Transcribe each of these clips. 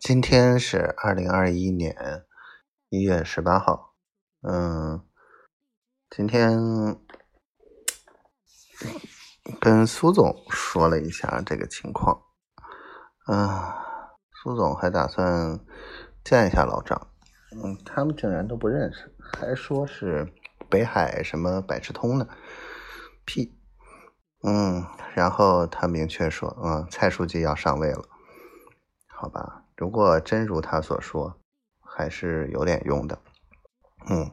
今天是二零二一年一月十八号，嗯，今天跟苏总说了一下这个情况，嗯，苏总还打算见一下老张，嗯，他们竟然都不认识，还说是北海什么百事通的，屁，嗯，然后他明确说，嗯，蔡书记要上位了，好吧。如果真如他所说，还是有点用的，嗯。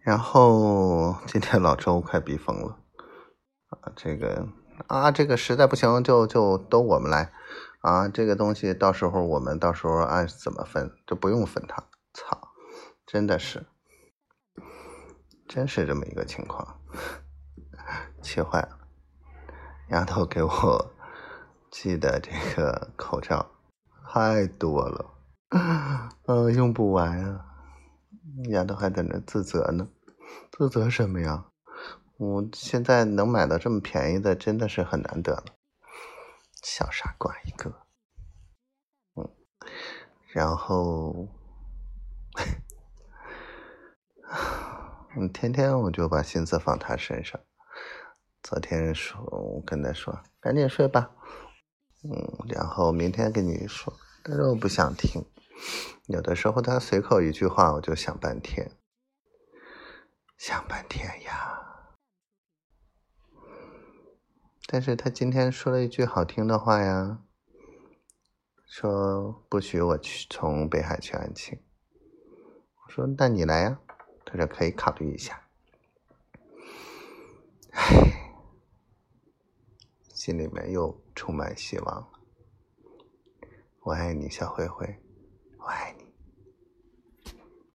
然后今天老周快逼疯了啊！这个啊，这个实在不行就就都我们来啊！这个东西到时候我们到时候按怎么分，就不用分他。操，真的是，真是这么一个情况，气坏了。丫头给我寄的这个口罩。太多了，嗯，用不完啊！丫头还在那自责呢，自责什么呀？我现在能买到这么便宜的，真的是很难得了。小傻瓜一个，嗯，然后，嗯，天天我就把心思放他身上。昨天说，我跟他说，赶紧睡吧。嗯，然后明天跟你说。但是我不想听，有的时候他随口一句话，我就想半天，想半天呀。但是他今天说了一句好听的话呀，说不许我去从北海去安庆。我说那你来呀，他说可以考虑一下。心里面又充满希望。我爱你，小灰灰，我爱你。